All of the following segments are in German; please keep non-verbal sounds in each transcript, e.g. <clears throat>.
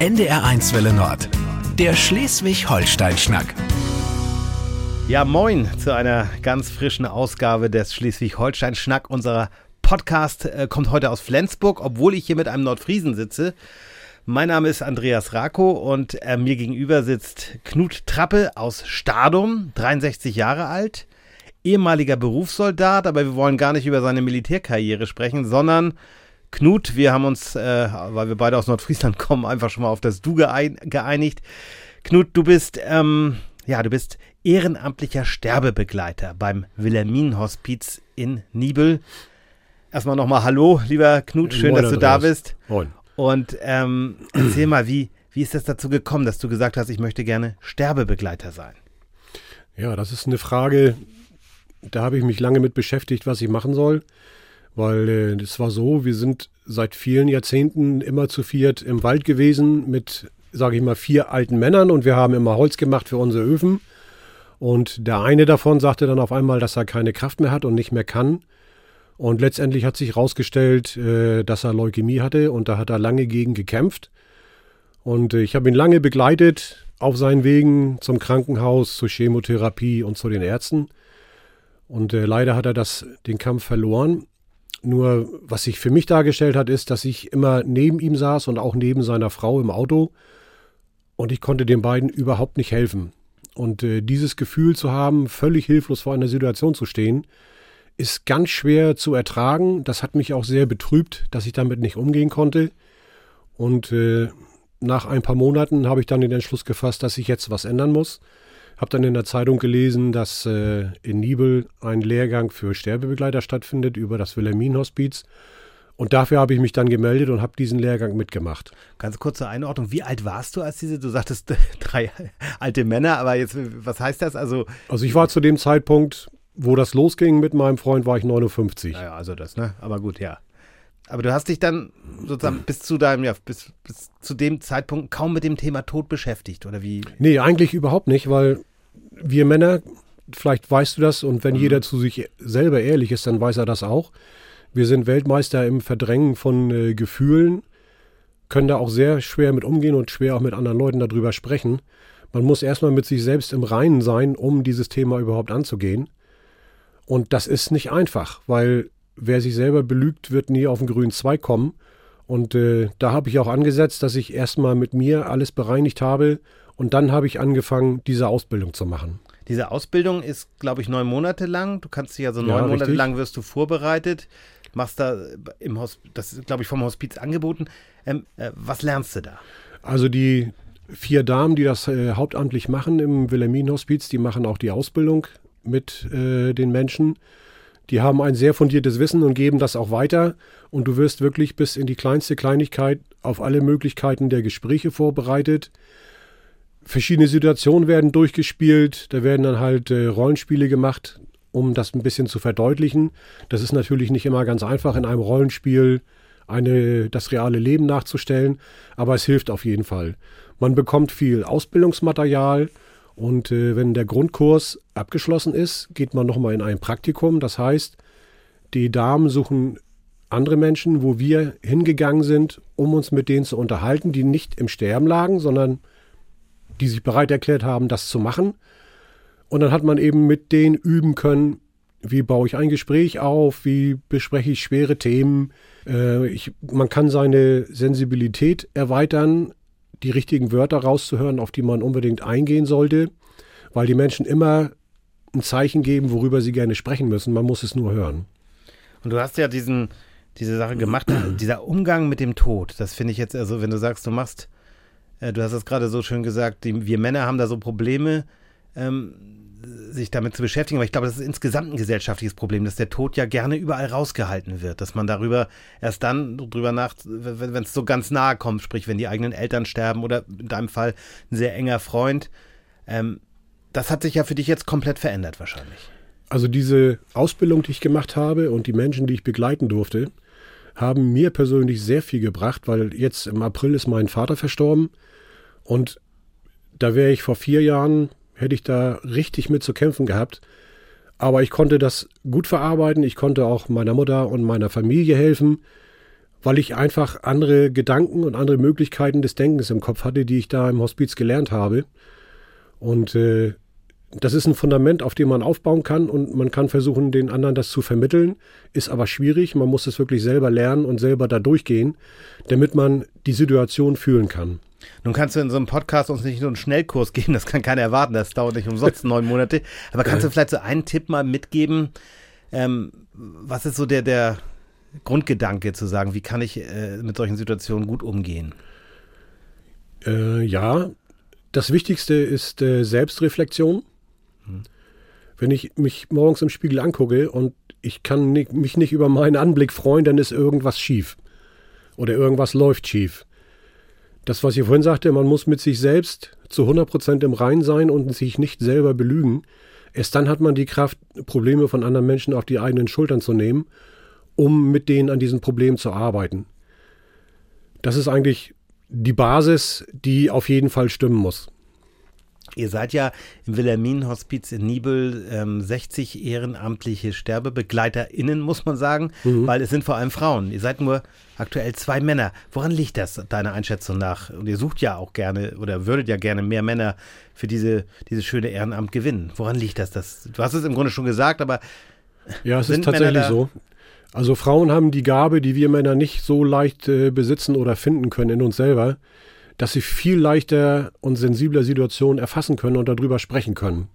NDR1 Welle Nord. Der Schleswig-Holstein-Schnack. Ja, moin zu einer ganz frischen Ausgabe des Schleswig-Holstein-Schnack. Unserer Podcast äh, kommt heute aus Flensburg, obwohl ich hier mit einem Nordfriesen sitze. Mein Name ist Andreas Rako und äh, mir gegenüber sitzt Knut Trappe aus Stadum, 63 Jahre alt, ehemaliger Berufssoldat, aber wir wollen gar nicht über seine Militärkarriere sprechen, sondern Knut, wir haben uns, äh, weil wir beide aus Nordfriesland <laughs> kommen, einfach schon mal auf das Du geeinigt. Knut, du bist, ähm, ja, du bist ehrenamtlicher Sterbebegleiter beim Wilhelminenhospiz in Nibel. Erstmal nochmal Hallo, lieber Knut, schön, Moin, dass du da bist. Moin. Und ähm, erzähl mal, wie, wie ist es dazu gekommen, dass du gesagt hast, ich möchte gerne Sterbebegleiter sein? Ja, das ist eine Frage, da habe ich mich lange mit beschäftigt, was ich machen soll. Weil äh, es war so, wir sind seit vielen Jahrzehnten immer zu viert im Wald gewesen mit, sage ich mal, vier alten Männern und wir haben immer Holz gemacht für unsere Öfen. Und der eine davon sagte dann auf einmal, dass er keine Kraft mehr hat und nicht mehr kann. Und letztendlich hat sich herausgestellt, äh, dass er Leukämie hatte und da hat er lange gegen gekämpft. Und äh, ich habe ihn lange begleitet auf seinen Wegen zum Krankenhaus, zur Chemotherapie und zu den Ärzten. Und äh, leider hat er das, den Kampf verloren. Nur was sich für mich dargestellt hat, ist, dass ich immer neben ihm saß und auch neben seiner Frau im Auto und ich konnte den beiden überhaupt nicht helfen. Und äh, dieses Gefühl zu haben, völlig hilflos vor einer Situation zu stehen, ist ganz schwer zu ertragen. Das hat mich auch sehr betrübt, dass ich damit nicht umgehen konnte. Und äh, nach ein paar Monaten habe ich dann den Entschluss gefasst, dass ich jetzt was ändern muss. Habe dann in der Zeitung gelesen, dass äh, in Nibel ein Lehrgang für Sterbebegleiter stattfindet über das Wilhelminenhospiz. Und dafür habe ich mich dann gemeldet und habe diesen Lehrgang mitgemacht. Ganz kurze Einordnung. Wie alt warst du als diese? Du sagtest <laughs> drei alte Männer, aber jetzt, was heißt das? Also, also ich war zu dem Zeitpunkt, wo das losging mit meinem Freund, war ich 59. Ja, also das, ne? Aber gut, ja. Aber du hast dich dann sozusagen bis zu deinem, ja, bis, bis zu dem Zeitpunkt kaum mit dem Thema Tod beschäftigt, oder wie? Nee, eigentlich überhaupt nicht, weil wir Männer, vielleicht weißt du das, und wenn mhm. jeder zu sich selber ehrlich ist, dann weiß er das auch. Wir sind Weltmeister im Verdrängen von äh, Gefühlen, können da auch sehr schwer mit umgehen und schwer auch mit anderen Leuten darüber sprechen. Man muss erstmal mit sich selbst im Reinen sein, um dieses Thema überhaupt anzugehen. Und das ist nicht einfach, weil wer sich selber belügt, wird nie auf den grünen Zweig kommen. Und äh, da habe ich auch angesetzt, dass ich erstmal mit mir alles bereinigt habe und dann habe ich angefangen, diese Ausbildung zu machen. Diese Ausbildung ist, glaube ich, neun Monate lang. Du kannst dich also neun ja, Monate richtig. lang wirst du vorbereitet, machst da im Hospiz, das ist, glaube ich, vom Hospiz angeboten. Ähm, äh, was lernst du da? Also die vier Damen, die das äh, hauptamtlich machen im Wilhelmin-Hospiz, die machen auch die Ausbildung mit äh, den Menschen. Die haben ein sehr fundiertes Wissen und geben das auch weiter. Und du wirst wirklich bis in die kleinste Kleinigkeit auf alle Möglichkeiten der Gespräche vorbereitet verschiedene Situationen werden durchgespielt, da werden dann halt äh, Rollenspiele gemacht, um das ein bisschen zu verdeutlichen. Das ist natürlich nicht immer ganz einfach, in einem Rollenspiel eine, das reale Leben nachzustellen, aber es hilft auf jeden Fall. Man bekommt viel Ausbildungsmaterial und äh, wenn der Grundkurs abgeschlossen ist, geht man nochmal in ein Praktikum. Das heißt, die Damen suchen andere Menschen, wo wir hingegangen sind, um uns mit denen zu unterhalten, die nicht im Sterben lagen, sondern die sich bereit erklärt haben, das zu machen. Und dann hat man eben mit denen üben können, wie baue ich ein Gespräch auf, wie bespreche ich schwere Themen. Äh, ich, man kann seine Sensibilität erweitern, die richtigen Wörter rauszuhören, auf die man unbedingt eingehen sollte, weil die Menschen immer ein Zeichen geben, worüber sie gerne sprechen müssen. Man muss es nur hören. Und du hast ja diesen, diese Sache gemacht, dieser Umgang mit dem Tod. Das finde ich jetzt, also wenn du sagst, du machst äh, du hast es gerade so schön gesagt, die, wir Männer haben da so Probleme, ähm, sich damit zu beschäftigen. Aber ich glaube, das ist insgesamt ein gesellschaftliches Problem, dass der Tod ja gerne überall rausgehalten wird. Dass man darüber erst dann drüber nach, wenn es so ganz nahe kommt, sprich, wenn die eigenen Eltern sterben oder in deinem Fall ein sehr enger Freund. Ähm, das hat sich ja für dich jetzt komplett verändert wahrscheinlich. Also diese Ausbildung, die ich gemacht habe und die Menschen, die ich begleiten durfte, haben mir persönlich sehr viel gebracht, weil jetzt im April ist mein Vater verstorben. Und da wäre ich vor vier Jahren, hätte ich da richtig mit zu kämpfen gehabt. Aber ich konnte das gut verarbeiten. Ich konnte auch meiner Mutter und meiner Familie helfen, weil ich einfach andere Gedanken und andere Möglichkeiten des Denkens im Kopf hatte, die ich da im Hospiz gelernt habe. Und äh, das ist ein Fundament, auf dem man aufbauen kann und man kann versuchen, den anderen das zu vermitteln. Ist aber schwierig. Man muss es wirklich selber lernen und selber da durchgehen, damit man die Situation fühlen kann. Nun kannst du in so einem Podcast uns nicht nur einen Schnellkurs <laughs> geben, das kann keiner erwarten, das dauert nicht umsonst neun Monate. Aber kannst du vielleicht so einen Tipp mal mitgeben? Ähm, was ist so der, der Grundgedanke zu sagen, wie kann ich äh, mit solchen Situationen gut umgehen? Äh, ja, das Wichtigste ist äh, Selbstreflexion. Wenn ich mich morgens im Spiegel angucke und ich kann nicht, mich nicht über meinen Anblick freuen, dann ist irgendwas schief. Oder irgendwas läuft schief. Das, was ich vorhin sagte, man muss mit sich selbst zu 100% im Rein sein und sich nicht selber belügen. Erst dann hat man die Kraft, Probleme von anderen Menschen auf die eigenen Schultern zu nehmen, um mit denen an diesen Problemen zu arbeiten. Das ist eigentlich die Basis, die auf jeden Fall stimmen muss. Ihr seid ja im Wilhelminenhospiz in Nibel ähm, 60 ehrenamtliche SterbebegleiterInnen, muss man sagen, mhm. weil es sind vor allem Frauen. Ihr seid nur aktuell zwei Männer. Woran liegt das, deiner Einschätzung nach? Und ihr sucht ja auch gerne oder würdet ja gerne mehr Männer für diese, dieses schöne Ehrenamt gewinnen. Woran liegt das? das? Du hast es im Grunde schon gesagt, aber. Ja, es ist tatsächlich so. Also Frauen haben die Gabe, die wir Männer nicht so leicht äh, besitzen oder finden können in uns selber, dass sie viel leichter und sensibler Situationen erfassen können und darüber sprechen können.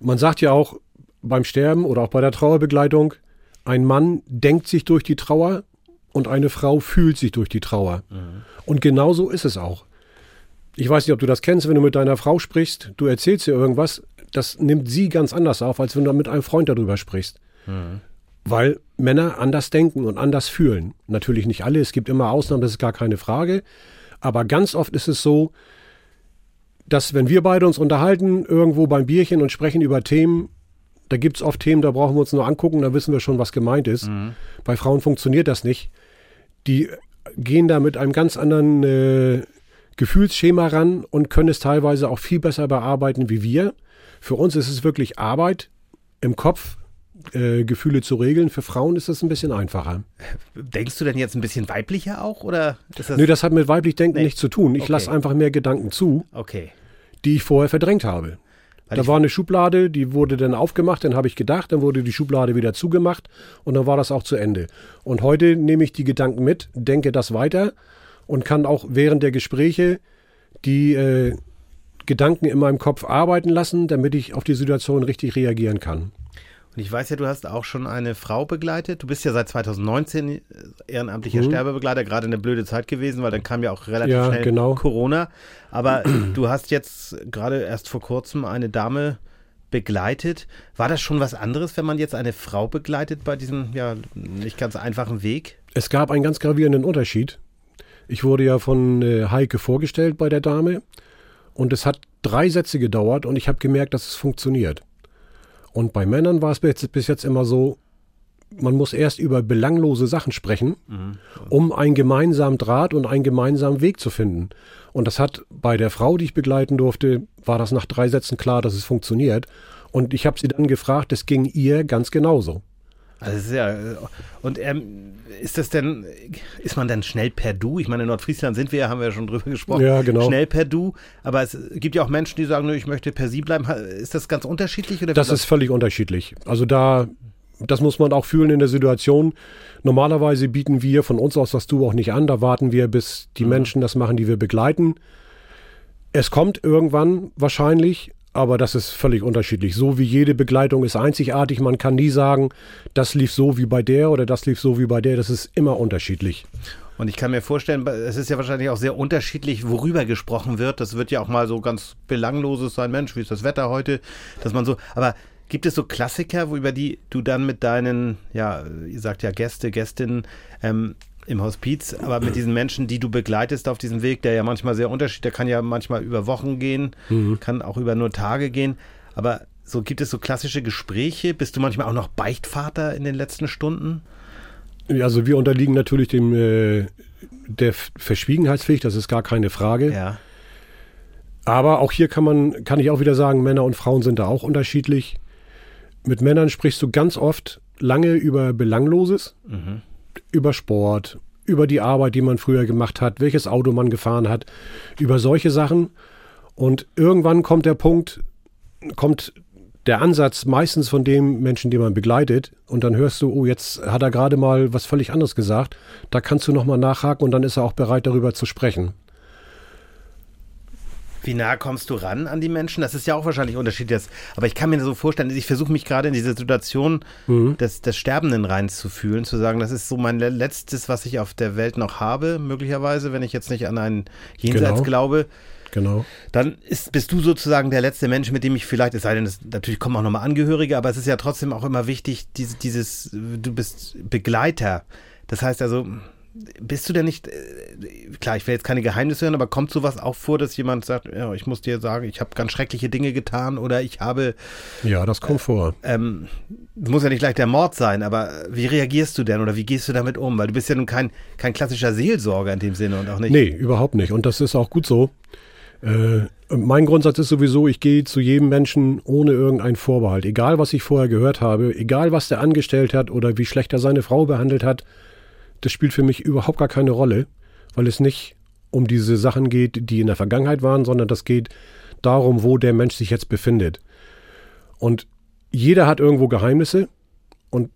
Man sagt ja auch beim Sterben oder auch bei der Trauerbegleitung, ein Mann denkt sich durch die Trauer und eine Frau fühlt sich durch die Trauer. Mhm. Und genau so ist es auch. Ich weiß nicht, ob du das kennst, wenn du mit deiner Frau sprichst, du erzählst ihr irgendwas, das nimmt sie ganz anders auf, als wenn du mit einem Freund darüber sprichst. Mhm. Weil Männer anders denken und anders fühlen. Natürlich nicht alle, es gibt immer Ausnahmen, das ist gar keine Frage. Aber ganz oft ist es so, dass wenn wir beide uns unterhalten, irgendwo beim Bierchen und sprechen über Themen, da gibt es oft Themen, da brauchen wir uns nur angucken, da wissen wir schon, was gemeint ist. Mhm. Bei Frauen funktioniert das nicht. Die gehen da mit einem ganz anderen äh, Gefühlsschema ran und können es teilweise auch viel besser bearbeiten wie wir. Für uns ist es wirklich Arbeit im Kopf, äh, Gefühle zu regeln. Für Frauen ist das ein bisschen einfacher. Denkst du denn jetzt ein bisschen weiblicher auch? Oder ist das Nö, das hat mit weiblich Denken nee. nichts zu tun. Ich okay. lasse einfach mehr Gedanken zu, okay. die ich vorher verdrängt habe. Weil da war eine Schublade, die wurde dann aufgemacht, dann habe ich gedacht, dann wurde die Schublade wieder zugemacht und dann war das auch zu Ende. Und heute nehme ich die Gedanken mit, denke das weiter und kann auch während der Gespräche die äh, Gedanken in meinem Kopf arbeiten lassen, damit ich auf die Situation richtig reagieren kann. Und ich weiß ja, du hast auch schon eine Frau begleitet. Du bist ja seit 2019 äh, ehrenamtlicher mhm. Sterbebegleiter, gerade eine blöde Zeit gewesen, weil dann kam ja auch relativ ja, schnell genau. Corona. Aber <clears throat> du hast jetzt gerade erst vor kurzem eine Dame begleitet. War das schon was anderes, wenn man jetzt eine Frau begleitet bei diesem ja nicht ganz einfachen Weg? Es gab einen ganz gravierenden Unterschied. Ich wurde ja von äh, Heike vorgestellt bei der Dame und es hat drei Sätze gedauert und ich habe gemerkt, dass es funktioniert. Und bei Männern war es bis jetzt immer so, man muss erst über belanglose Sachen sprechen, mhm. um einen gemeinsamen Draht und einen gemeinsamen Weg zu finden. Und das hat bei der Frau, die ich begleiten durfte, war das nach drei Sätzen klar, dass es funktioniert. Und ich habe sie dann gefragt, es ging ihr ganz genauso. Also ja, und ähm, ist das denn, ist man denn schnell per Du? Ich meine, in Nordfriesland sind wir ja, haben wir ja schon drüber gesprochen. Ja, genau. Schnell per Du. Aber es gibt ja auch Menschen, die sagen, ich möchte per Sie bleiben. Ist das ganz unterschiedlich? Oder das ist völlig unterschiedlich. Also da, das muss man auch fühlen in der Situation. Normalerweise bieten wir von uns aus das Du auch nicht an. Da warten wir, bis die mhm. Menschen das machen, die wir begleiten. Es kommt irgendwann wahrscheinlich, aber das ist völlig unterschiedlich. So wie jede Begleitung ist einzigartig. Man kann nie sagen, das lief so wie bei der oder das lief so wie bei der. Das ist immer unterschiedlich. Und ich kann mir vorstellen, es ist ja wahrscheinlich auch sehr unterschiedlich, worüber gesprochen wird. Das wird ja auch mal so ganz belangloses sein. Mensch, wie ist das Wetter heute? Dass man so, aber gibt es so Klassiker, über die du dann mit deinen, ja, ihr sagt ja Gäste, Gästinnen, ähm, im Hospiz, aber mit diesen Menschen, die du begleitest auf diesem Weg, der ja manchmal sehr unterschiedlich, der kann ja manchmal über Wochen gehen, mhm. kann auch über nur Tage gehen, aber so gibt es so klassische Gespräche. Bist du manchmal auch noch Beichtvater in den letzten Stunden? Also wir unterliegen natürlich dem äh, der Verschwiegenheitspflicht, das ist gar keine Frage. Ja. Aber auch hier kann man, kann ich auch wieder sagen, Männer und Frauen sind da auch unterschiedlich. Mit Männern sprichst du ganz oft lange über Belangloses. Mhm über Sport, über die Arbeit, die man früher gemacht hat, welches Auto man gefahren hat, über solche Sachen. Und irgendwann kommt der Punkt, kommt der Ansatz meistens von dem Menschen, den man begleitet, und dann hörst du, oh, jetzt hat er gerade mal was völlig anderes gesagt. Da kannst du nochmal nachhaken und dann ist er auch bereit, darüber zu sprechen. Wie nah kommst du ran an die Menschen? Das ist ja auch wahrscheinlich unterschiedlich. Aber ich kann mir so vorstellen, ich versuche mich gerade in diese Situation mhm. des, des Sterbenden reinzufühlen, zu sagen, das ist so mein letztes, was ich auf der Welt noch habe, möglicherweise, wenn ich jetzt nicht an ein Jenseits genau. glaube. Genau. Dann ist, bist du sozusagen der letzte Mensch, mit dem ich vielleicht, es sei denn, es, natürlich kommen auch nochmal Angehörige, aber es ist ja trotzdem auch immer wichtig, dieses, dieses, du bist Begleiter. Das heißt also, bist du denn nicht, äh, klar, ich will jetzt keine Geheimnisse hören, aber kommt sowas auch vor, dass jemand sagt, ja, ich muss dir sagen, ich habe ganz schreckliche Dinge getan oder ich habe. Ja, das kommt äh, vor. Ähm, muss ja nicht gleich der Mord sein, aber wie reagierst du denn oder wie gehst du damit um? Weil du bist ja nun kein, kein klassischer Seelsorger in dem Sinne und auch nicht. Nee, überhaupt nicht. Und das ist auch gut so. Äh, mein Grundsatz ist sowieso, ich gehe zu jedem Menschen ohne irgendeinen Vorbehalt. Egal, was ich vorher gehört habe, egal, was der angestellt hat oder wie schlecht er seine Frau behandelt hat, das spielt für mich überhaupt gar keine Rolle, weil es nicht um diese Sachen geht, die in der Vergangenheit waren, sondern das geht darum, wo der Mensch sich jetzt befindet. Und jeder hat irgendwo Geheimnisse und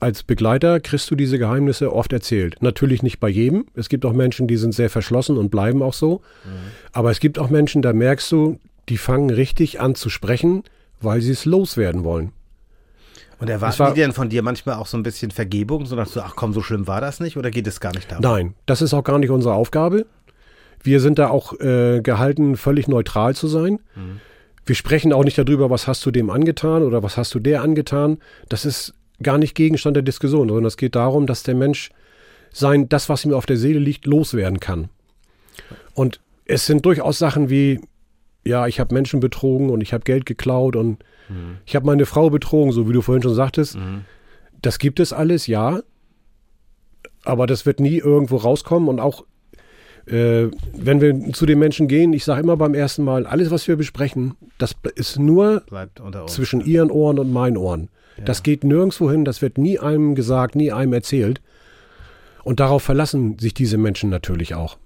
als Begleiter kriegst du diese Geheimnisse oft erzählt. Natürlich nicht bei jedem. Es gibt auch Menschen, die sind sehr verschlossen und bleiben auch so. Mhm. Aber es gibt auch Menschen, da merkst du, die fangen richtig an zu sprechen, weil sie es loswerden wollen. Und erwarten war, die denn von dir manchmal auch so ein bisschen Vergebung, so dass du, ach komm, so schlimm war das nicht oder geht es gar nicht darum? Nein, das ist auch gar nicht unsere Aufgabe. Wir sind da auch äh, gehalten, völlig neutral zu sein. Mhm. Wir sprechen auch nicht darüber, was hast du dem angetan oder was hast du der angetan. Das ist gar nicht Gegenstand der Diskussion, sondern es geht darum, dass der Mensch sein, das, was ihm auf der Seele liegt, loswerden kann. Und es sind durchaus Sachen wie, ja, ich habe Menschen betrogen und ich habe Geld geklaut und mhm. ich habe meine Frau betrogen, so wie du vorhin schon sagtest. Mhm. Das gibt es alles, ja. Aber das wird nie irgendwo rauskommen und auch äh, wenn wir zu den Menschen gehen, ich sage immer beim ersten Mal, alles, was wir besprechen, das ist nur zwischen ihren Ohren und meinen Ohren. Ja. Das geht nirgendwo hin, das wird nie einem gesagt, nie einem erzählt. Und darauf verlassen sich diese Menschen natürlich auch.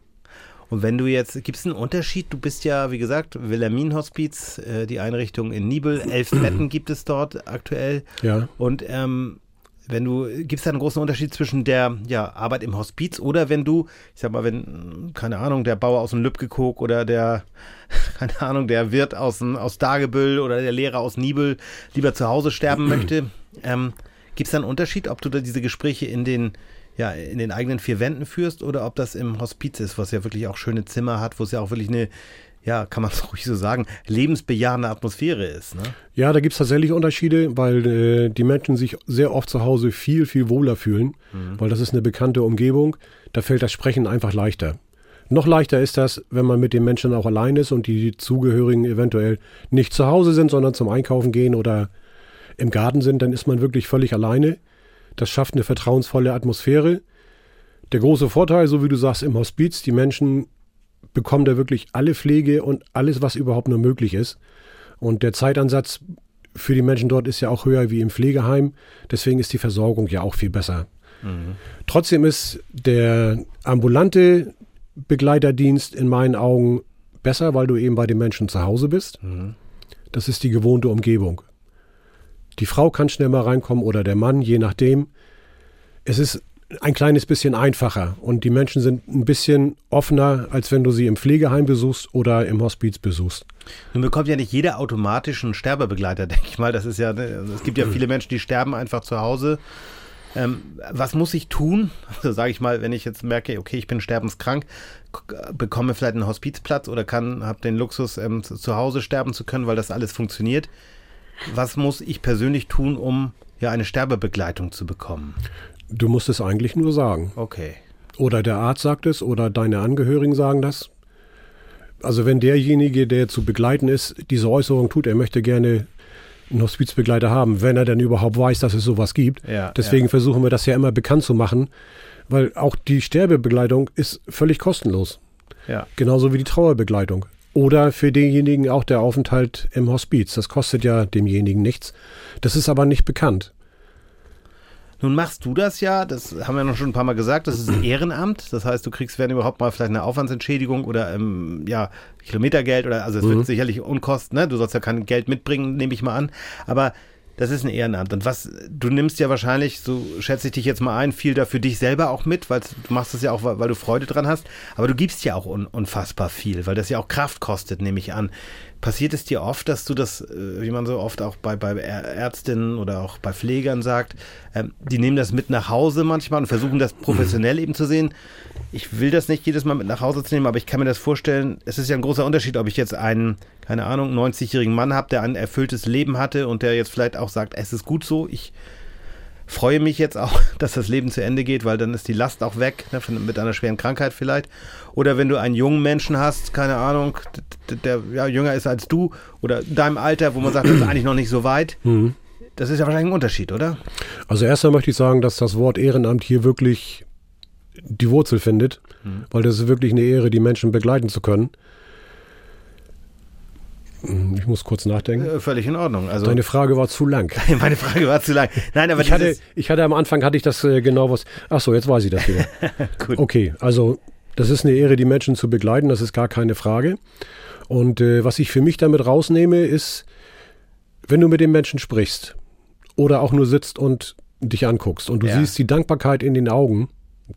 Und wenn du jetzt, gibt es einen Unterschied? Du bist ja, wie gesagt, Wilhelmin-Hospiz, äh, die Einrichtung in Nibel, elf <clears throat> Betten gibt es dort aktuell. Ja. Und ähm, wenn du, gibt es da einen großen Unterschied zwischen der ja, Arbeit im Hospiz oder wenn du, ich sag mal, wenn, keine Ahnung, der Bauer aus dem Lübkekog oder der, <laughs> keine Ahnung, der Wirt aus, aus Dagebüll oder der Lehrer aus Nibel lieber zu Hause sterben möchte, <clears throat> ähm, gibt es da einen Unterschied, ob du da diese Gespräche in den ja, in den eigenen vier Wänden führst oder ob das im Hospiz ist, was ja wirklich auch schöne Zimmer hat, wo es ja auch wirklich eine, ja, kann man <laughs> es ruhig so sagen, lebensbejahende Atmosphäre ist. Ne? Ja, da gibt es tatsächlich Unterschiede, weil äh, die Menschen sich sehr oft zu Hause viel, viel wohler fühlen, mhm. weil das ist eine bekannte Umgebung. Da fällt das Sprechen einfach leichter. Noch leichter ist das, wenn man mit den Menschen auch allein ist und die Zugehörigen eventuell nicht zu Hause sind, sondern zum Einkaufen gehen oder im Garten sind, dann ist man wirklich völlig alleine. Das schafft eine vertrauensvolle Atmosphäre. Der große Vorteil, so wie du sagst, im Hospiz, die Menschen bekommen da wirklich alle Pflege und alles, was überhaupt nur möglich ist. Und der Zeitansatz für die Menschen dort ist ja auch höher wie im Pflegeheim. Deswegen ist die Versorgung ja auch viel besser. Mhm. Trotzdem ist der ambulante Begleiterdienst in meinen Augen besser, weil du eben bei den Menschen zu Hause bist. Mhm. Das ist die gewohnte Umgebung. Die Frau kann schnell mal reinkommen oder der Mann, je nachdem. Es ist ein kleines bisschen einfacher und die Menschen sind ein bisschen offener, als wenn du sie im Pflegeheim besuchst oder im Hospiz besuchst. Nun bekommt ja nicht jeder automatisch einen Sterbebegleiter, <laughs> denke ich mal. Das ist ja, es gibt ja viele Menschen, die sterben einfach zu Hause. Ähm, was muss ich tun? Also sage ich mal, wenn ich jetzt merke, okay, ich bin sterbenskrank, bekomme vielleicht einen Hospizplatz oder kann, habe den Luxus, ähm, zu Hause sterben zu können, weil das alles funktioniert was muss ich persönlich tun, um ja eine Sterbebegleitung zu bekommen? Du musst es eigentlich nur sagen. Okay. Oder der Arzt sagt es oder deine Angehörigen sagen das. Also wenn derjenige, der zu begleiten ist, diese Äußerung tut, er möchte gerne einen Hospizbegleiter haben, wenn er denn überhaupt weiß, dass es sowas gibt. Ja, Deswegen ja. versuchen wir das ja immer bekannt zu machen, weil auch die Sterbebegleitung ist völlig kostenlos. Ja. Genauso wie die Trauerbegleitung. Oder für denjenigen auch der Aufenthalt im Hospiz. Das kostet ja demjenigen nichts. Das ist aber nicht bekannt. Nun machst du das ja, das haben wir noch schon ein paar Mal gesagt, das ist ein <clears throat> Ehrenamt. Das heißt, du kriegst, wenn überhaupt mal vielleicht eine Aufwandsentschädigung oder ähm, ja, Kilometergeld oder also es Mhm. wird sicherlich Unkosten, ne? Du sollst ja kein Geld mitbringen, nehme ich mal an. Aber das ist ein Ehrenamt. Und was, du nimmst ja wahrscheinlich, so schätze ich dich jetzt mal ein, viel da für dich selber auch mit, weil du machst das ja auch, weil, du Freude dran hast. Aber du gibst ja auch un, unfassbar viel, weil das ja auch Kraft kostet, nehme ich an. Passiert es dir oft, dass du das, äh, wie man so oft auch bei, bei Ärztinnen oder auch bei Pflegern sagt, ähm, die nehmen das mit nach Hause manchmal und versuchen das professionell eben zu sehen. Ich will das nicht jedes Mal mit nach Hause zu nehmen, aber ich kann mir das vorstellen, es ist ja ein großer Unterschied, ob ich jetzt einen, keine Ahnung, 90-jährigen Mann habe, der ein erfülltes Leben hatte und der jetzt vielleicht auch sagt, es ist gut so, ich freue mich jetzt auch, <laughs> dass das Leben zu Ende geht, weil dann ist die Last auch weg, ne, mit einer schweren Krankheit vielleicht. Oder wenn du einen jungen Menschen hast, keine Ahnung, d- d- der ja, jünger ist als du oder in deinem Alter, wo man sagt, das ist <clears throat> eigentlich noch nicht so weit. Das ist ja wahrscheinlich ein Unterschied, oder? Also erst einmal möchte ich sagen, dass das Wort Ehrenamt hier wirklich die Wurzel findet, weil das ist wirklich eine Ehre, die Menschen begleiten zu können. Hm, Ich muss kurz nachdenken. Äh, völlig in Ordnung. Also Deine Frage war zu lang. <laughs> meine Frage war zu lang. Nein, aber Ich hatte, ich hatte am Anfang hatte ich das äh, genau was. Ach so, jetzt weiß ich das wieder. <laughs> Okay, also das ist eine Ehre, die Menschen zu begleiten, das ist gar keine Frage. Und äh, was ich für mich damit rausnehme, ist, wenn du mit dem Menschen sprichst oder auch nur sitzt und dich anguckst und du Ja. siehst die Dankbarkeit in den Augen,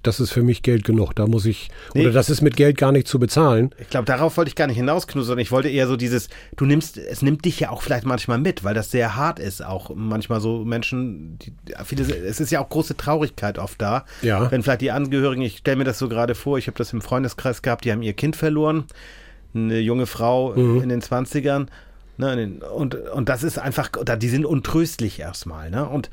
das ist für mich Geld genug. Da muss ich, Nee. oder das ist mit Geld gar nicht zu bezahlen. Ich glaube, darauf wollte ich gar nicht hinausknusen, sondern ich wollte eher so dieses, du nimmst, es nimmt dich ja auch vielleicht manchmal mit, weil das sehr hart ist, auch manchmal so Menschen, die, viele, es ist ja auch große Traurigkeit oft da. Ja. Wenn vielleicht die Angehörigen, ich stelle mir das so gerade vor, ich habe das im Freundeskreis gehabt, die haben ihr Kind verloren, eine junge Frau in den 20ern, ne, und, und das ist einfach, da- die sind untröstlich erstmal, ne, und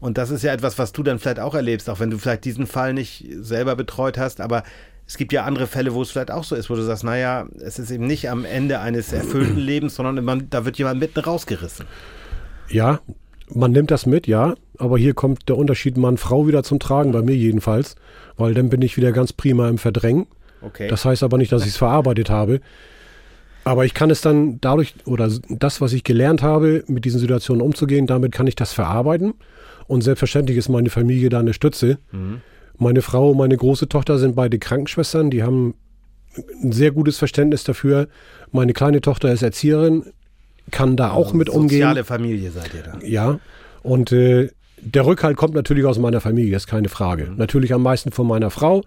und das ist ja etwas, was du dann vielleicht auch erlebst, auch wenn du vielleicht diesen Fall nicht selber betreut hast, aber es gibt ja andere Fälle, wo es vielleicht auch so ist, wo du sagst, naja, es ist eben nicht am Ende eines erfüllten Lebens, sondern man, da wird jemand mitten rausgerissen. Ja, man nimmt das mit, ja, aber hier kommt der Unterschied Mann-Frau wieder zum Tragen, bei mir jedenfalls, weil dann bin ich wieder ganz prima im Verdrängen. Okay. Das heißt aber nicht, dass ich es verarbeitet habe. Aber ich kann es dann dadurch, oder das, was ich gelernt habe, mit diesen Situationen umzugehen, damit kann ich das verarbeiten. Und selbstverständlich ist meine Familie da eine Stütze. Meine Frau und meine große Tochter sind beide Krankenschwestern, die haben ein sehr gutes Verständnis dafür. Meine kleine Tochter ist Erzieherin, kann da auch mit umgehen. Soziale Familie seid ihr da. Ja, und äh, der Rückhalt kommt natürlich aus meiner Familie, ist keine Frage. Natürlich am meisten von meiner Frau,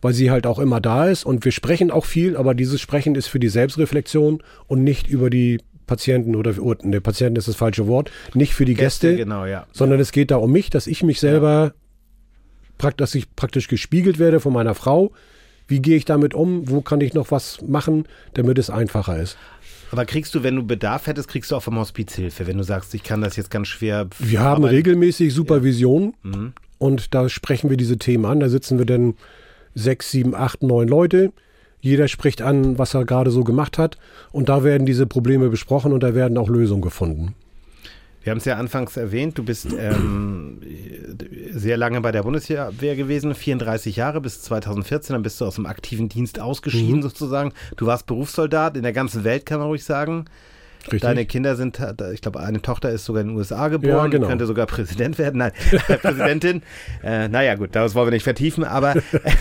weil sie halt auch immer da ist und wir sprechen auch viel, aber dieses Sprechen ist für die Selbstreflexion und nicht über die Patienten oder, oder ne, Patienten ist das falsche Wort, nicht für die Gäste, Genau, ja. sondern es geht da um mich, dass ich mich selber, dass ich praktisch gespiegelt werde von meiner Frau. Wie gehe ich damit um? Wo kann ich noch was machen, damit es einfacher ist? Aber kriegst du, wenn du Bedarf hättest, kriegst du auch vom Hospiz Hilfe, wenn du sagst, ich kann das jetzt ganz schwer. Wir haben regelmäßig Supervision und da sprechen wir diese Themen an. Da sitzen wir dann sechs, sieben, acht, neun Leute. Jeder spricht an, was er gerade so gemacht hat. Und da werden diese Probleme besprochen und da werden auch Lösungen gefunden. Wir haben es ja anfangs erwähnt, du bist ähm, sehr lange bei der Bundeswehr gewesen, 34 Jahre bis 2014, dann bist du aus dem aktiven Dienst ausgeschieden sozusagen. Du warst Berufssoldat in der ganzen Welt, kann man ruhig sagen. Richtig? Deine Kinder sind, ich glaube, eine Tochter ist sogar in den USA geboren, Ja, genau. könnte sogar Präsident werden, nein, <laughs> Präsidentin. Äh, naja, gut, das wollen wir nicht vertiefen, aber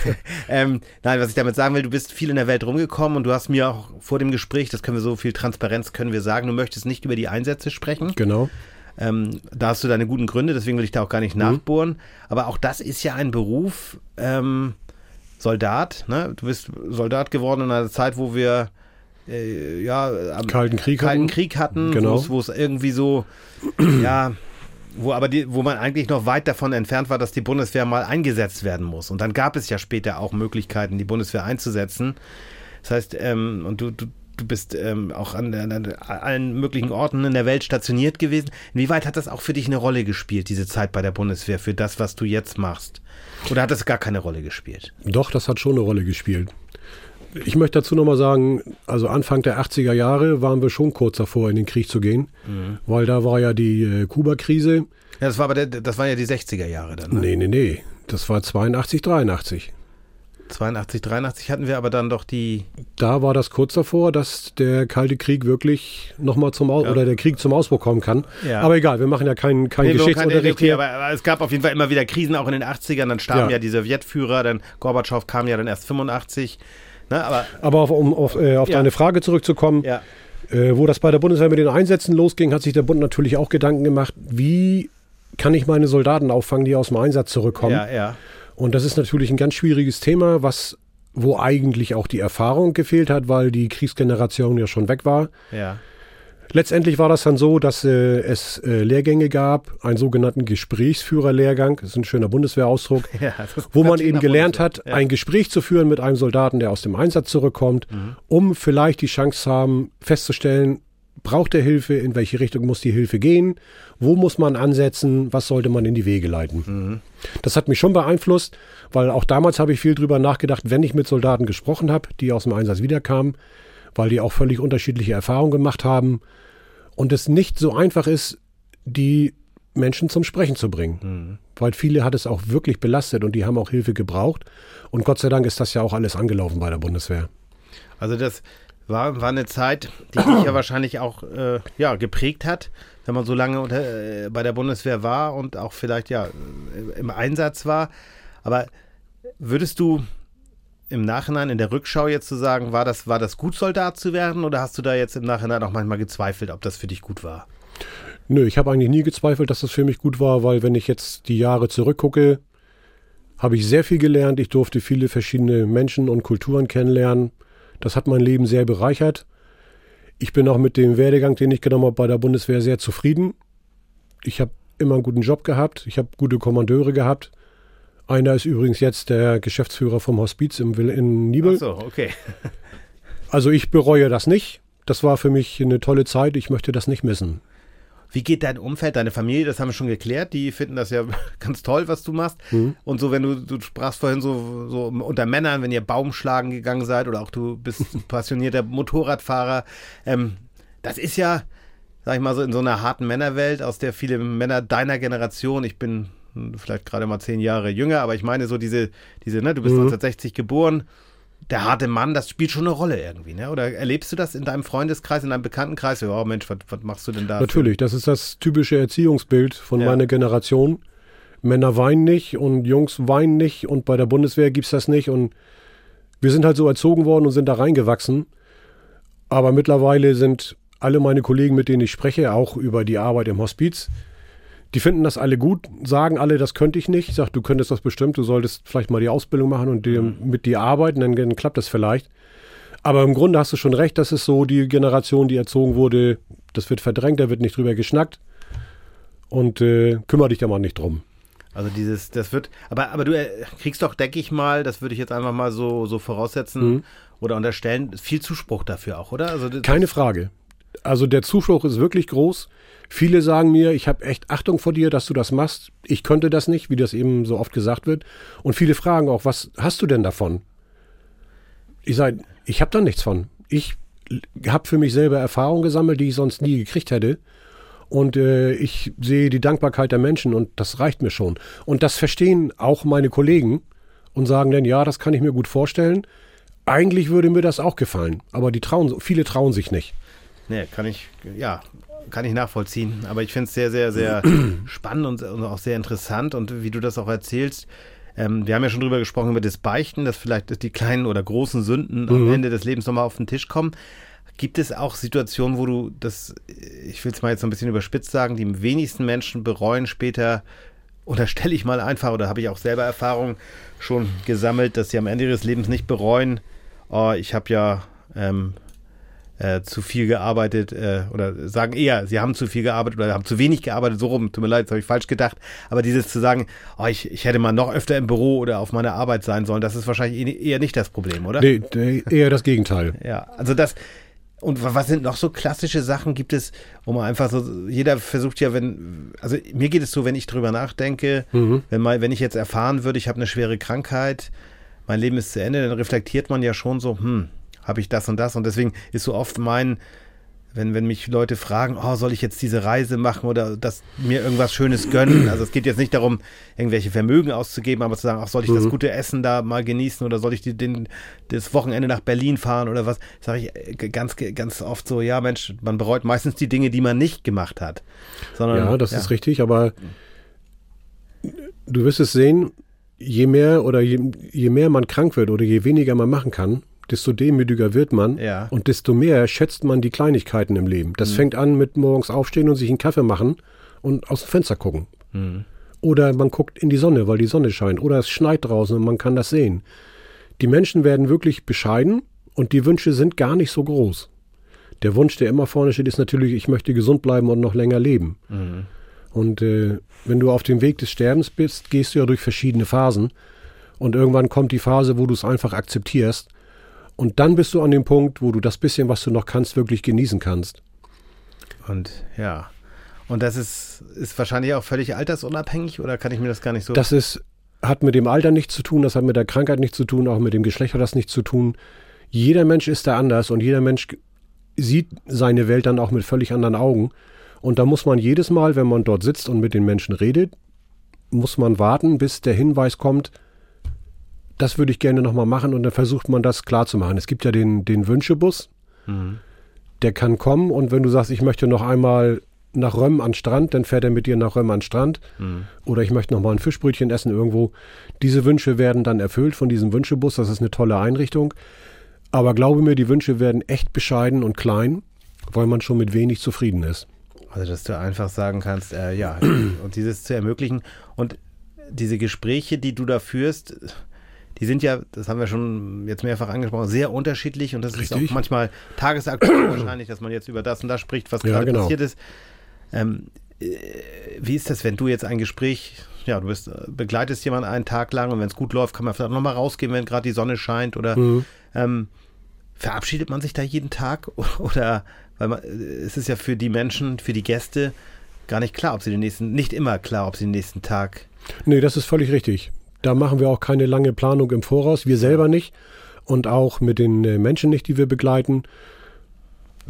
<laughs> ähm, nein, was ich damit sagen will, du bist viel in der Welt rumgekommen und du hast mir auch vor dem Gespräch, das können wir so viel Transparenz können wir sagen, du möchtest nicht über die Einsätze sprechen. genau. Ähm, da hast du deine guten Gründe, deswegen will ich da auch gar nicht Mhm. nachbohren. Aber auch das ist ja ein Beruf, ähm, Soldat, ne? Du bist Soldat geworden in einer Zeit, wo wir äh, ja am Kalten Krieg Kalten hatten. Krieg hatten, Genau. wo es- irgendwie so, <clears throat> ja, wo aber die, wo man eigentlich noch weit davon entfernt war, dass die Bundeswehr mal eingesetzt werden muss. Und dann gab es ja später auch Möglichkeiten, die Bundeswehr einzusetzen. Das heißt, ähm, und du, du, du bist ähm, auch an, an, an allen möglichen Orten in der Welt stationiert gewesen. Inwieweit hat das auch für dich eine Rolle gespielt, diese Zeit bei der Bundeswehr, für das, was du jetzt machst? Oder hat das gar keine Rolle gespielt? Doch, das hat schon eine Rolle gespielt. Ich möchte dazu nochmal sagen, also Anfang der 80er Jahre waren wir schon kurz davor, in den Krieg zu gehen, weil da war ja die äh, Kuba-Krise. Ja, das war aber der, das waren ja die 60er Jahre dann. Ne? Nee, nee, nee, das war 82, 83. 82, 83 hatten wir aber dann doch die. Da war das kurz davor, dass der Kalte Krieg wirklich nochmal zum Aus ja. oder der Krieg zum Ausbruch kommen kann. Ja. Aber egal, wir machen ja keinen kein nee, Geschichtsunterricht okay, aber, aber, es gab auf jeden Fall immer wieder Krisen, auch in den 80ern. Dann starben ja, ja die Sowjetführer, dann Gorbatschow kam ja dann erst 85. Ne, aber aber auf, um auf, äh, auf deine Frage zurückzukommen. Ja. Äh, wo das bei der Bundeswehr mit den Einsätzen losging, hat sich der Bund natürlich auch Gedanken gemacht, wie kann ich meine Soldaten auffangen, die aus dem Einsatz zurückkommen. Ja, ja. Und das ist natürlich ein ganz schwieriges Thema, was wo eigentlich auch die Erfahrung gefehlt hat, weil die Kriegsgeneration ja schon weg war. Ja. Letztendlich war das dann so, dass äh, es äh, Lehrgänge gab, einen sogenannten Gesprächsführerlehrgang, das ist ein schöner Bundeswehrausdruck, <laughs> ja, wo man eben gelernt hat, ja. ein Gespräch zu führen mit einem Soldaten, der aus dem Einsatz zurückkommt, mhm. um vielleicht die Chance zu haben, festzustellen, braucht er Hilfe, in welche Richtung muss die Hilfe gehen, wo muss man ansetzen, was sollte man in die Wege leiten. Mhm. Das hat mich schon beeinflusst, weil auch damals habe ich viel drüber nachgedacht, wenn ich mit Soldaten gesprochen habe, die aus dem Einsatz wiederkamen, weil die auch völlig unterschiedliche Erfahrungen gemacht haben und es nicht so einfach ist, die Menschen zum Sprechen zu bringen. Mhm. Weil viele hat es auch wirklich belastet und die haben auch Hilfe gebraucht. Und Gott sei Dank ist das ja auch alles angelaufen bei der Bundeswehr. Also das, war, war eine Zeit, die dich ja wahrscheinlich auch äh, ja, geprägt hat, wenn man so lange unter, äh, bei der Bundeswehr war und auch vielleicht ja im Einsatz war. Aber würdest du im Nachhinein, in der Rückschau jetzt zu sagen, war das, war das gut, Soldat zu werden oder hast du da jetzt im Nachhinein auch manchmal gezweifelt, ob das für dich gut war? Nö, ich habe eigentlich nie gezweifelt, dass das für mich gut war, weil wenn ich jetzt die Jahre zurückgucke, habe ich sehr viel gelernt. Ich durfte viele verschiedene Menschen und Kulturen kennenlernen. Das hat mein Leben sehr bereichert. Ich bin auch mit dem Werdegang, den ich genommen habe bei der Bundeswehr, sehr zufrieden. Ich habe immer einen guten Job gehabt. Ich habe gute Kommandeure gehabt. Einer ist übrigens jetzt der Geschäftsführer vom Hospiz im Will in Nibel. Ach so, okay. <laughs> also ich bereue das nicht. Das war für mich eine tolle Zeit. Ich möchte das nicht missen. Wie geht dein Umfeld, deine Familie? Das haben wir schon geklärt. Die finden das ja <laughs> ganz toll, was du machst. Mhm. Und so, wenn du, du sprachst vorhin so, so unter Männern, wenn ihr Baumschlagen gegangen seid oder auch du bist <laughs> passionierter Motorradfahrer. Ähm, das ist ja, sag ich mal so, in so einer harten Männerwelt, aus der viele Männer deiner Generation, ich bin vielleicht gerade mal zehn Jahre jünger, aber ich meine so diese, diese, ne, du bist mhm. 1960 geboren der harte Mann, das spielt schon eine Rolle irgendwie, ne? Oder erlebst du das in deinem Freundeskreis, in deinem Bekanntenkreis? Oh Mensch, was, was machst du denn da? Natürlich, das ist das typische Erziehungsbild von ja. meiner Generation. Männer weinen nicht und Jungs weinen nicht und bei der Bundeswehr gibt es das nicht und wir sind halt so erzogen worden und sind da reingewachsen. Aber mittlerweile sind alle meine Kollegen, mit denen ich spreche, auch über die Arbeit im Hospiz, die finden das alle gut, sagen alle, das könnte ich nicht. Ich sage, du könntest das bestimmt, du solltest vielleicht mal die Ausbildung machen und die, mhm. mit dir arbeiten, dann, dann klappt das vielleicht. Aber im Grunde hast du schon recht, das ist so die Generation, die erzogen wurde, das wird verdrängt, da wird nicht drüber geschnackt. Und äh, kümmere dich da mal nicht drum. Also dieses, das wird, aber, aber du äh, kriegst doch, denke ich mal, das würde ich jetzt einfach mal so, so voraussetzen mhm. oder unterstellen, viel Zuspruch dafür auch, oder? Also Keine Frage. Also der Zuspruch ist wirklich groß. Viele sagen mir, ich habe echt Achtung vor dir, dass du das machst. Ich könnte das nicht, wie das eben so oft gesagt wird. Und viele fragen auch, was hast du denn davon? Ich sage, ich habe da nichts von. Ich habe für mich selber Erfahrungen gesammelt, die ich sonst nie gekriegt hätte. Und äh, ich sehe die Dankbarkeit der Menschen und das reicht mir schon. Und das verstehen auch meine Kollegen und sagen dann, ja, das kann ich mir gut vorstellen. Eigentlich würde mir das auch gefallen, aber die trauen, viele trauen sich nicht. Nee, kann ich, ja, kann ich nachvollziehen. Aber ich finde es sehr, sehr, sehr <clears throat> spannend und, und, auch sehr interessant. Und wie du das auch erzählst, ähm, wir haben ja schon drüber gesprochen, über das Beichten, dass vielleicht die kleinen oder großen Sünden mhm. am Ende des Lebens nochmal auf den Tisch kommen. Gibt es auch Situationen, wo du das, ich will es mal jetzt so ein bisschen überspitzt sagen, die wenigsten Menschen bereuen später, unterstelle ich mal einfach, oder habe ich auch selber Erfahrungen schon gesammelt, dass sie am Ende ihres Lebens nicht bereuen, oh, ich habe ja ähm, äh, zu viel gearbeitet äh, oder sagen eher, sie haben zu viel gearbeitet oder haben zu wenig gearbeitet, so rum, tut mir leid, das habe ich falsch gedacht. Aber dieses zu sagen, oh, ich, ich hätte mal noch öfter im Büro oder auf meiner Arbeit sein sollen, das ist wahrscheinlich eh, eher nicht das Problem, oder? Nee, nee eher das Gegenteil. <laughs> ja, also das, und was sind noch so klassische Sachen gibt es, wo man einfach so, jeder versucht ja, wenn, also mir geht es so, wenn ich drüber nachdenke, mhm. wenn mal, wenn ich jetzt erfahren würde, ich habe eine schwere Krankheit, mein Leben ist zu Ende, dann reflektiert man ja schon so, hm, habe ich das und das. Und deswegen ist so oft mein, wenn, wenn mich Leute fragen, oh, soll ich jetzt diese Reise machen oder dass mir irgendwas Schönes gönnen? Also es geht jetzt nicht darum, irgendwelche Vermögen auszugeben, aber zu sagen, ach, soll ich mhm. das gute Essen da mal genießen oder soll ich die, den, das Wochenende nach Berlin fahren oder was? Sage ich äh, ganz, ganz oft so, ja Mensch, man bereut meistens die Dinge, die man nicht gemacht hat. Sondern, ja, das ja. ist richtig, aber du wirst es sehen, je mehr oder je, je mehr man krank wird oder je weniger man machen kann, desto demütiger wird man ja. und desto mehr schätzt man die Kleinigkeiten im Leben. Das mhm. fängt an mit morgens aufstehen und sich einen Kaffee machen und aus dem Fenster gucken. Mhm. Oder man guckt in die Sonne, weil die Sonne scheint. Oder es schneit draußen und man kann das sehen. Die Menschen werden wirklich bescheiden und die Wünsche sind gar nicht so groß. Der Wunsch, der immer vorne steht, ist natürlich, ich möchte gesund bleiben und noch länger leben. Mhm. Und äh, wenn du auf dem Weg des Sterbens bist, gehst du ja durch verschiedene Phasen. Und irgendwann kommt die Phase, wo du es einfach akzeptierst und dann bist du an dem Punkt, wo du das bisschen, was du noch kannst, wirklich genießen kannst. Und ja. Und das ist, ist wahrscheinlich auch völlig altersunabhängig oder kann ich mir das gar nicht so. Das ist, hat mit dem Alter nichts zu tun, das hat mit der Krankheit nichts zu tun, auch mit dem Geschlecht hat das nichts zu tun. Jeder Mensch ist da anders und jeder Mensch sieht seine Welt dann auch mit völlig anderen Augen. Und da muss man jedes Mal, wenn man dort sitzt und mit den Menschen redet, muss man warten, bis der Hinweis kommt, das würde ich gerne nochmal machen und dann versucht man das klar zu machen. Es gibt ja den, den Wünschebus, mhm. der kann kommen und wenn du sagst, ich möchte noch einmal nach Römm an Strand, dann fährt er mit dir nach Römm an Strand. Mhm. Oder ich möchte noch mal ein Fischbrötchen essen irgendwo. Diese Wünsche werden dann erfüllt von diesem Wünschebus. Das ist eine tolle Einrichtung. Aber glaube mir, die Wünsche werden echt bescheiden und klein, weil man schon mit wenig zufrieden ist. Also, dass du einfach sagen kannst, äh, ja, <clears throat> und dieses zu ermöglichen. Und diese Gespräche, die du da führst, die sind ja, das haben wir schon jetzt mehrfach angesprochen, sehr unterschiedlich und das Richtig. ist auch manchmal tagesaktuell <clears throat> wahrscheinlich, dass man jetzt über das und das spricht, was ja, gerade genau. passiert ist. Ähm, äh, wie ist das, wenn du jetzt ein Gespräch, ja, du bist, äh, begleitest jemanden einen Tag lang und wenn es gut läuft, kann man vielleicht nochmal rausgehen, wenn gerade die Sonne scheint oder mhm. ähm, verabschiedet man sich da jeden Tag <laughs> oder weil man, äh, es ist ja für die Menschen, für die Gäste gar nicht klar, ob sie den nächsten, nicht immer klar, ob sie den nächsten Tag. Nee, das ist völlig richtig. Da machen wir auch keine lange Planung im Voraus, wir selber nicht und auch mit den äh, Menschen nicht, die wir begleiten.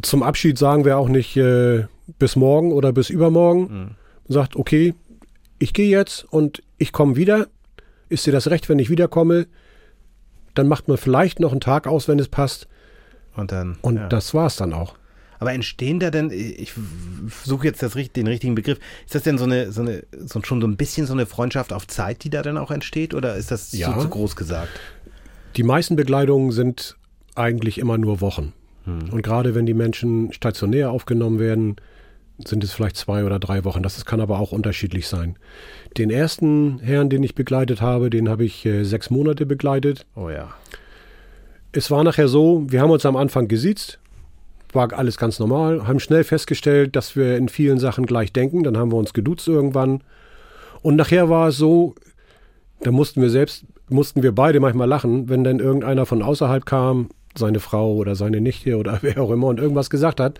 Zum Abschied sagen wir auch nicht äh, bis morgen oder bis übermorgen. Mhm. Sagt, okay, ich gehe jetzt und ich komme wieder. Ist dir das recht, wenn ich wiederkomme? Dann macht man vielleicht noch einen Tag aus, wenn es passt. Und dann. Und ja. das war's dann auch. Aber entstehen da denn, ich suche jetzt das, den richtigen Begriff, ist das denn so eine, so eine, so schon so ein bisschen so eine Freundschaft auf Zeit, die da dann auch entsteht, oder ist das ja. zu, zu groß gesagt? Die meisten Begleitungen sind eigentlich immer nur Wochen. Hm. Und gerade wenn die Menschen stationär aufgenommen werden, sind es vielleicht zwei oder drei Wochen. Das kann aber auch unterschiedlich sein. Den ersten Herrn, den ich begleitet habe, den habe ich äh, sechs Monate begleitet. Oh ja. Es war nachher so, wir haben uns am Anfang gesiezt, war alles ganz normal, haben schnell festgestellt, dass wir in vielen Sachen gleich denken, dann haben wir uns geduzt irgendwann. Und nachher war es so, da mussten wir selbst, mussten wir beide manchmal lachen, wenn dann irgendeiner von außerhalb kam, seine Frau oder seine Nichte oder <laughs> wer auch immer und irgendwas gesagt hat,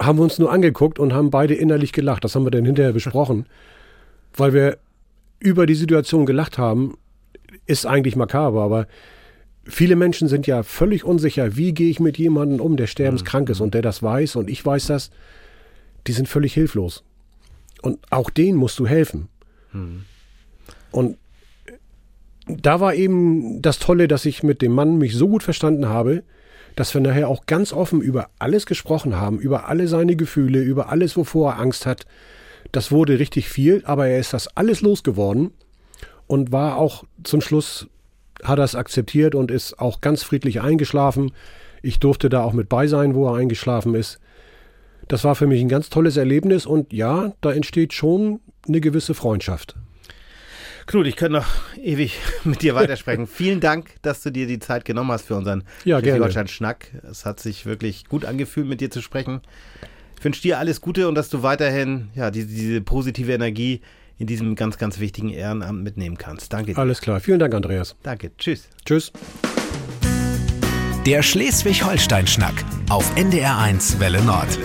haben wir uns nur angeguckt und haben beide innerlich gelacht. Das haben wir dann hinterher besprochen, weil wir über die Situation gelacht haben, ist eigentlich makaber, aber Viele Menschen sind ja völlig unsicher, wie gehe ich mit jemandem um, der sterbenskrank ist mhm. und der das weiß und ich weiß das. Die sind völlig hilflos. Und auch denen musst du helfen. Mhm. Und da war eben das Tolle, dass ich mit dem Mann mich so gut verstanden habe, dass wir nachher auch ganz offen über alles gesprochen haben, über alle seine Gefühle, über alles, wovor er Angst hat. Das wurde richtig viel, aber er ist das alles losgeworden und war auch zum Schluss hat er es akzeptiert und ist auch ganz friedlich eingeschlafen. Ich durfte da auch mit bei sein, wo er eingeschlafen ist. Das war für mich ein ganz tolles Erlebnis und ja, da entsteht schon eine gewisse Freundschaft. Knut, ich könnte noch <laughs> ewig mit dir weitersprechen. <laughs> Vielen Dank, dass du dir die Zeit genommen hast für unseren ja, Schnack. Es hat sich wirklich gut angefühlt, mit dir zu sprechen. Ich wünsche dir alles Gute und dass du weiterhin ja, diese, diese positive Energie in diesem ganz, ganz wichtigen Ehrenamt mitnehmen kannst. Danke dir. Alles klar. Vielen Dank, Andreas. Danke. Tschüss. Tschüss. Der Schleswig-Holstein-Schnack auf NDR1 Welle Nord.